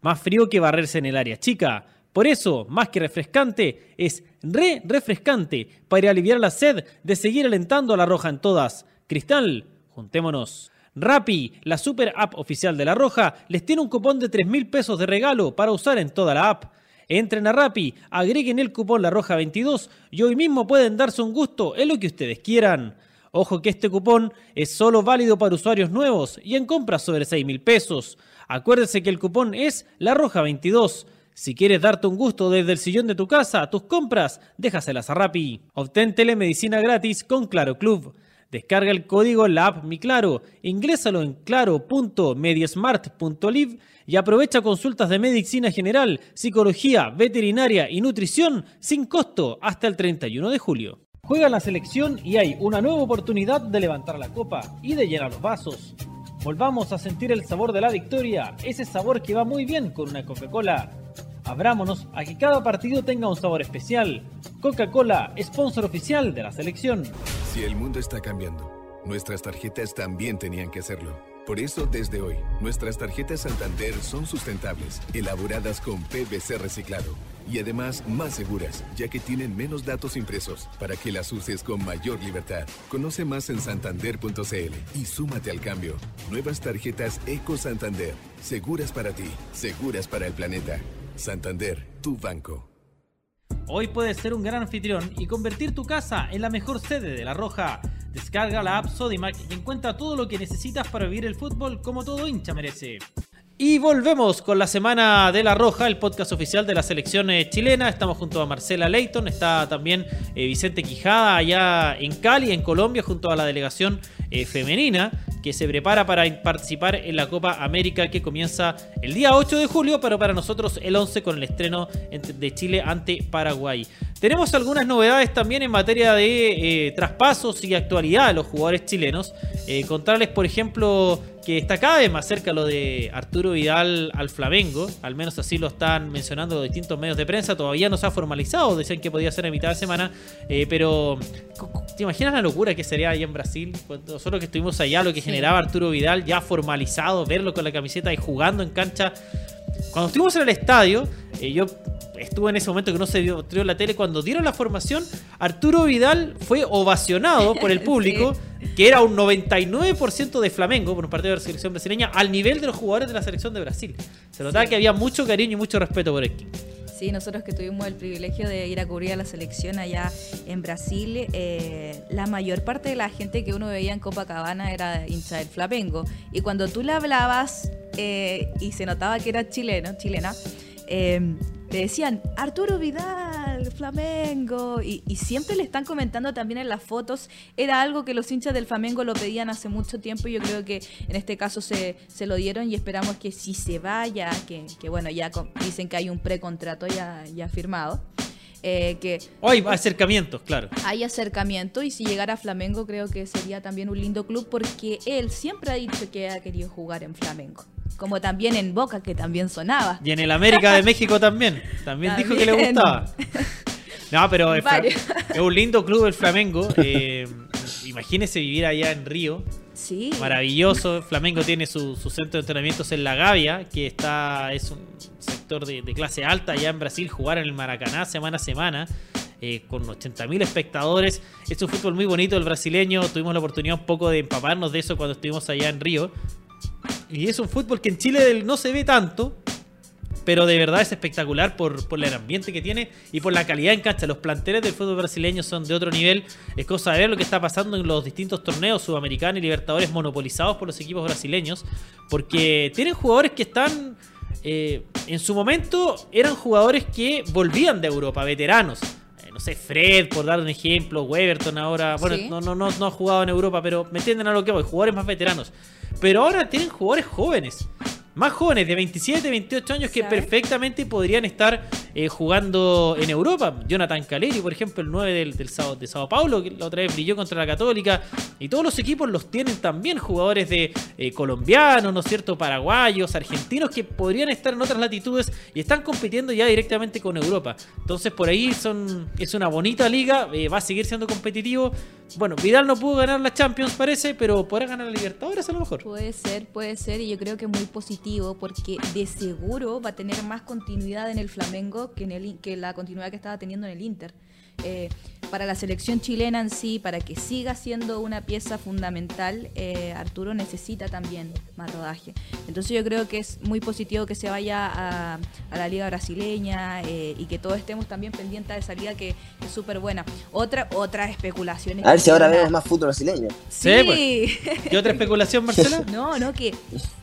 Más frío que barrerse en el área chica. Por eso, más que refrescante, es re refrescante para aliviar la sed de seguir alentando a la roja en todas. Cristal, juntémonos. Rappi, la super app oficial de la Roja, les tiene un cupón de 3 mil pesos de regalo para usar en toda la app. Entren a Rappi, agreguen el cupón La Roja 22 y hoy mismo pueden darse un gusto en lo que ustedes quieran. Ojo que este cupón es solo válido para usuarios nuevos y en compras sobre 6 mil pesos. Acuérdense que el cupón es La Roja 22. Si quieres darte un gusto desde el sillón de tu casa, tus compras, déjaselas a Rappi. Obtén telemedicina gratis con Claro Club. Descarga el código en la app Mi Claro, ingrésalo en claro.mediasmart.live y aprovecha consultas de medicina general, psicología, veterinaria y nutrición sin costo hasta el 31 de julio. Juega la selección y hay una nueva oportunidad de levantar la copa y de llenar los vasos. Volvamos a sentir el sabor de la victoria, ese sabor que va muy bien con una Coca-Cola. Abrámonos a que cada partido tenga un sabor especial. Coca-Cola, sponsor oficial de la selección. Si el mundo está cambiando, nuestras tarjetas también tenían que hacerlo. Por eso, desde hoy, nuestras tarjetas Santander son sustentables, elaboradas con PVC reciclado y además más seguras, ya que tienen menos datos impresos para que las uses con mayor libertad. Conoce más en santander.cl y súmate al cambio. Nuevas tarjetas Eco Santander, seguras para ti, seguras para el planeta. Santander, tu banco. Hoy puedes ser un gran anfitrión y convertir tu casa en la mejor sede de La Roja. Descarga la app Sodimac y encuentra todo lo que necesitas para vivir el fútbol como todo hincha merece. Y volvemos con la semana de La Roja, el podcast oficial de la selección eh, chilena. Estamos junto a Marcela Leighton, está también eh, Vicente Quijada allá en Cali, en Colombia, junto a la delegación eh, femenina que se prepara para participar en la Copa América que comienza el día 8 de julio, pero para nosotros el 11 con el estreno de Chile ante Paraguay. Tenemos algunas novedades también en materia de eh, traspasos y actualidad de los jugadores chilenos. Eh, contarles, por ejemplo, que está cada vez más cerca lo de Arturo Vidal al Flamengo, al menos así lo están mencionando distintos medios de prensa, todavía no se ha formalizado, decían que podía ser a mitad de semana, eh, pero ¿te imaginas la locura que sería allá en Brasil? Cuando nosotros que estuvimos allá, lo que Sí. generaba Arturo Vidal ya formalizado, verlo con la camiseta y jugando en cancha. Cuando estuvimos en el estadio, eh, yo estuve en ese momento que no se vio, en la tele, cuando dieron la formación, Arturo Vidal fue ovacionado por el (laughs) público, que era un 99% de Flamengo, por un partido de la selección brasileña, al nivel de los jugadores de la selección de Brasil. Se notaba que había mucho cariño y mucho respeto por él. Sí, nosotros que tuvimos el privilegio de ir a cubrir a la selección allá en Brasil, eh, la mayor parte de la gente que uno veía en Copacabana era hincha del Flamengo. Y cuando tú le hablabas eh, y se notaba que era chileno, chilena, eh, te decían Arturo Vidal, Flamengo. Y, y siempre le están comentando también en las fotos. Era algo que los hinchas del Flamengo lo pedían hace mucho tiempo. Y yo creo que en este caso se, se lo dieron y esperamos que si se vaya, que, que bueno, ya con- dicen que hay un precontrato ya, ya firmado. eh, que O hay acercamientos, claro. hay acercamiento y si llegara a Flamengo creo que sería también un lindo club porque él siempre ha dicho que ha querido jugar en Flamengo. Como también en Boca, que también sonaba. Y en el América de México también. También dijo que le gustaba. No, pero es, un lindo club el Flamengo. Eh, imagínese vivir allá en Río. Sí. Maravilloso. Flamengo tiene su, su centro de entrenamientos en La Gavia, que está es un sector de, de clase alta allá en Brasil. Jugar en el Maracaná semana a semana. eh, con 80.000 espectadores. Es un fútbol muy bonito el brasileño. Tuvimos la oportunidad un poco de empaparnos de eso cuando estuvimos allá en Río. Y es un fútbol que en Chile no se ve tanto, pero de verdad es espectacular por, el ambiente que tiene y por la calidad en cancha. Los planteles del fútbol brasileño son de otro nivel. Es cosa de ver lo que está pasando en los distintos torneos sudamericanos y libertadores monopolizados por los equipos brasileños, porque tienen jugadores que están... eh, en su momento eran jugadores que volvían de Europa, veteranos. No sé, Fred, por dar un ejemplo, Weberton ahora. Bueno, Sí. no, no, no, no ha jugado en Europa, pero me entienden a lo que voy. Jugadores más veteranos. Pero ahora tienen jugadores jóvenes. Más jóvenes, de 27, 28 años, que ¿Sabes? perfectamente podrían estar eh, jugando en Europa. Jonathan Caleri, por ejemplo, el 9 del, del Sao, de Sao Paulo, que la otra vez brilló contra la Católica. Y todos los equipos los tienen también jugadores de eh, colombianos, ¿no es cierto? Paraguayos, argentinos, que podrían estar en otras latitudes y están compitiendo ya directamente con Europa. Entonces, por ahí son, es una bonita liga, eh, va a seguir siendo competitivo. Bueno, Vidal no pudo ganar la Champions, parece, pero podrá ganar la Libertadores a lo mejor. Puede ser, puede ser, y yo creo que es muy positivo porque de seguro va a tener más continuidad en el Flamengo que, en el, que la continuidad que estaba teniendo en el Inter. Eh, para la selección chilena en sí, para que siga siendo una pieza fundamental, eh, Arturo necesita también más rodaje. Entonces yo creo que es muy positivo que se vaya a, a la liga brasileña eh, y que todos estemos también pendientes de esa liga que es súper buena. Otra, otras especulaciones. A ver si ahora vemos más fútbol brasileño. Sí, pues. (laughs) ¿Y otra especulación, Marcela? (laughs) No, no, que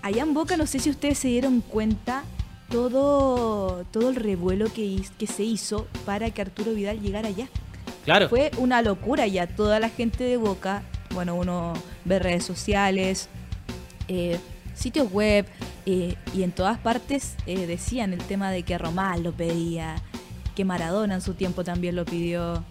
allá en Boca no sé si ustedes se dieron cuenta todo, todo el revuelo que, que se hizo para que Arturo Vidal llegara allá. Fue una locura ya. Toda la gente de Boca, bueno, uno ve redes sociales, eh, sitios web, eh, y en todas partes eh, decían el tema de que Román lo pedía, que Maradona en su tiempo también lo pidió.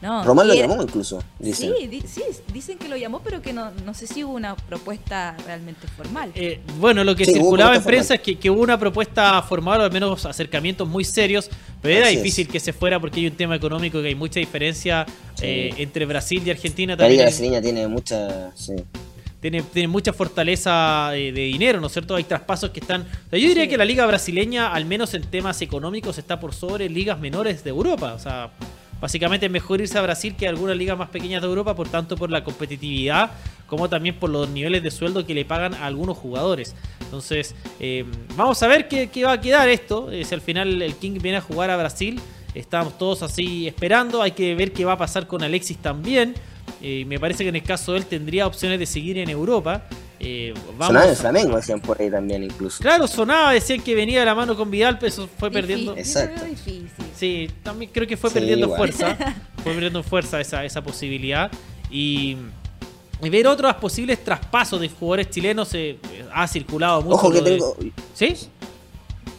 No, Román lo era- llamó incluso, dicen. Sí, di- sí, dicen que lo llamó, pero que no, no sé si hubo una propuesta realmente formal. Eh, bueno, lo que Sí, circulaba en prensa formal. es que, que hubo una propuesta formal, o al menos acercamientos muy serios, pero era es. difícil que se fuera porque hay un tema económico que hay mucha diferencia Sí. eh, entre Brasil y Argentina. La liga También brasileña tiene mucha... Sí. tiene, tiene mucha fortaleza de dinero, ¿no es cierto? Hay traspasos que están... o sea, yo diría Sí. que la liga brasileña, al menos en temas económicos, está por sobre ligas menores de Europa. O sea, básicamente es mejor irse a Brasil que a algunas ligas más pequeñas de Europa, por tanto por la competitividad, como también por los niveles de sueldo que le pagan a algunos jugadores. Entonces, eh, vamos a ver qué, qué va a quedar esto. Eh, si al final el King viene a jugar a Brasil, estamos todos así esperando. Hay que ver qué va a pasar con Alexis también. Eh, me parece que en el caso de él tendría opciones de seguir en Europa. Eh, vamos. Sonaba en el Flamengo, decían por ahí también incluso. Claro, sonaba, decían que venía de la mano con Vidal, pero eso fue Difícil, perdiendo. Exacto. difícil. Sí, también creo que fue Sí, perdiendo igual. fuerza. (laughs) Fue perdiendo fuerza esa, esa posibilidad. Y, y ver otros posibles traspasos de jugadores chilenos eh, ha circulado mucho. Ojo que de- tengo... ¿Sí?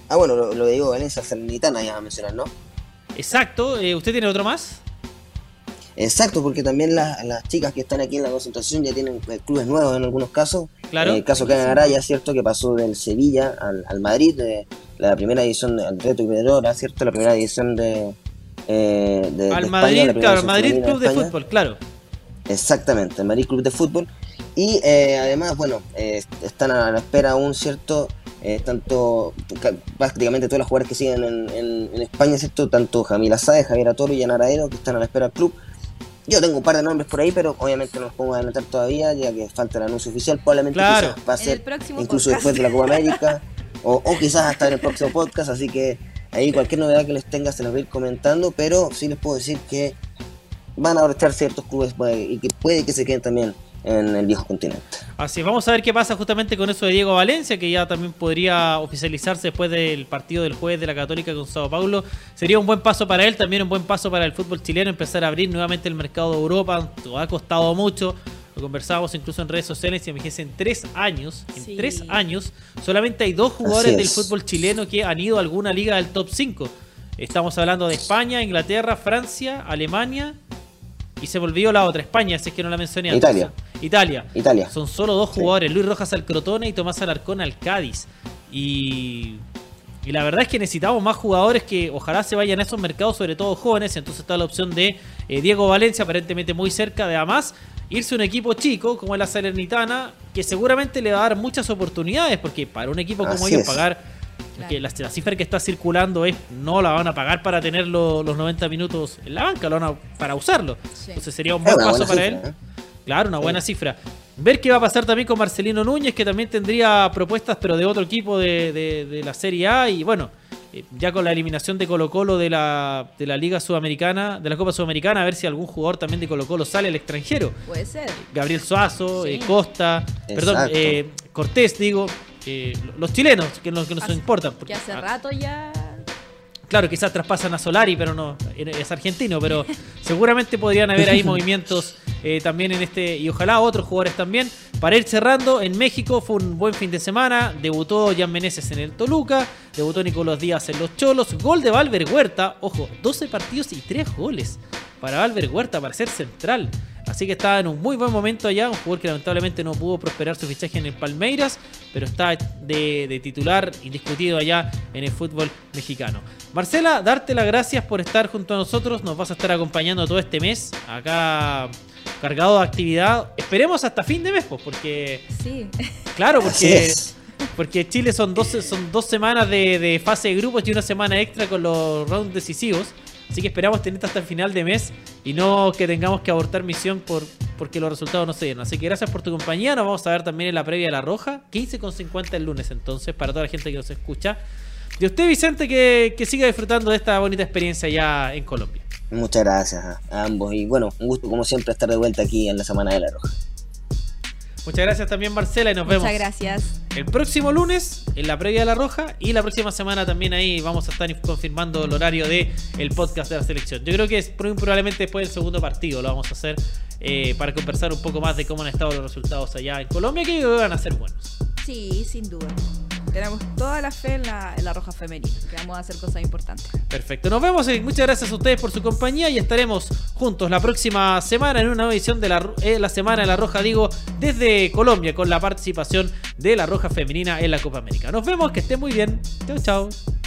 Ah, bueno, lo, lo digo, Valencia Salernitana ya a mencionar, ¿no? Exacto. Eh, ¿Usted tiene otro más? Exacto, porque también las, las chicas que están aquí en la concentración ya tienen eh, clubes nuevos en algunos casos. Claro. En el caso de Araya, ¿cierto? Que pasó del Sevilla al, al Madrid, de la primera edición del Reto Iberdrola, ¿cierto? La primera edición de. eh, de- de Al España, Madrid, la primera claro, Madrid Club de España. Fútbol, claro. Exactamente, el Madrid Club de Fútbol. Y eh, además, bueno, eh, están a la espera aún, ¿cierto? Eh, tanto, ca- prácticamente todas las jugadoras que siguen en, en- en España, ¿cierto? Tanto Jamila Sáez, Javier Toro y Aedo, que están a la espera del club. Yo tengo un par de nombres por ahí, pero obviamente no los pongo a adelantar todavía, ya que falta el anuncio oficial. Probablemente Claro. va a ser incluso podcast. después de la Copa América, (laughs) o, o quizás hasta en el próximo podcast, así que ahí cualquier novedad que les tenga se los voy a ir comentando, pero sí les puedo decir que van a aprovechar ciertos clubes pues, y que puede que se queden también en el viejo continente. Así es, vamos a ver qué pasa justamente con eso de Diego Valencia, que ya también podría oficializarse después del partido del jueves de la Católica con Sao Paulo. Sería un buen paso para él, también un buen paso para el fútbol chileno, empezar a abrir nuevamente el mercado de Europa. Ha costado mucho, lo conversábamos incluso en redes sociales, y imagínense, en tres años, en Sí. tres años, solamente hay dos jugadores del fútbol chileno que han ido a alguna liga del top 5. Estamos hablando de España, Inglaterra, Francia, Alemania y se volvió la otra, España, si es que no la mencioné antes. Italia. Italia. Italia. Son solo dos Sí. jugadores, Luis Rojas al Crotone y Tomás Alarcón al Cádiz. Y y la verdad es que necesitamos más jugadores que ojalá se vayan a esos mercados, sobre todo jóvenes. Entonces está la opción de eh, Diego Valencia, aparentemente muy cerca de Además, irse a un equipo chico como la Salernitana, que seguramente le va a dar muchas oportunidades, porque para un equipo como Así ellos es. pagar, que la, la cifra que está circulando es no la van a pagar para tener lo- los 90 minutos en la banca, lo van a para usarlo. Sí. Entonces sería un buen paso para cifra, él. ¿eh? Claro, una buena cifra. Ver qué va a pasar también con Marcelino Núñez, que también tendría propuestas, pero de otro equipo de, de- de la Serie A. Y bueno, eh, ya con la eliminación de Colo Colo de la, de la Liga Sudamericana, de la Copa Sudamericana, a ver si algún jugador también de Colo Colo sale al extranjero. Puede ser. Gabriel Suazo, Sí. eh, Costa, perdón, eh, Cortés, digo. eh, los chilenos, que, nos- que nos Hace- importan. Que hace rato ya. Claro, quizás traspasan a Solari, pero no, es argentino, pero (laughs) seguramente podrían haber ahí (laughs) movimientos eh, también en este, y ojalá otros jugadores también. Para ir cerrando, en México fue un buen fin de semana, debutó Jan Meneses en el Toluca, debutó Nicolás Díaz en los Cholos, gol de Valver Huerta, ojo, 12 partidos y 3 goles para Valver Huerta para ser central. Así que está en un muy buen momento allá, un jugador que lamentablemente no pudo prosperar su fichaje en el Palmeiras, pero está de, de titular indiscutido allá en el fútbol mexicano. Marcela, darte las gracias por estar junto a nosotros, nos vas a estar acompañando todo este mes, acá cargado de actividad. Esperemos hasta fin de mes, pues, porque, Sí. (laughs) claro, Así porque, es. porque Chile son dos, son dos semanas de, de fase de grupos y una semana extra con los rounds decisivos. Así que esperamos tener hasta el final de mes y no que tengamos que abortar misión por porque los resultados no se dieron. Así que gracias por tu compañía. Nos vamos a ver también en la previa de la Roja. 15.50 el lunes entonces, para toda la gente que nos escucha. De usted, Vicente, que, que siga disfrutando de esta bonita experiencia ya en Colombia. Muchas gracias a, a ambos. Y bueno, un gusto como siempre estar de vuelta aquí en la Semana de la Roja. Muchas gracias también, Marcela, y nos Muchas vemos gracias. el próximo lunes en la previa de la Roja y la próxima semana también ahí vamos a estar confirmando el horario de el podcast de la selección. Yo creo que es probablemente después del segundo partido lo vamos a hacer eh, para conversar un poco más de cómo han estado los resultados allá en Colombia, que van a ser buenos. Sí, sin duda. Tenemos toda la fe en la, la roja femenina, que vamos a hacer cosas importantes. Perfecto, nos vemos y muchas gracias a ustedes por su compañía y estaremos juntos la próxima semana en una nueva edición de la, eh, la Semana de la Roja, digo, desde Colombia con la participación de la Roja Femenina en la Copa América. Nos vemos, que estén muy bien. Chao, chao.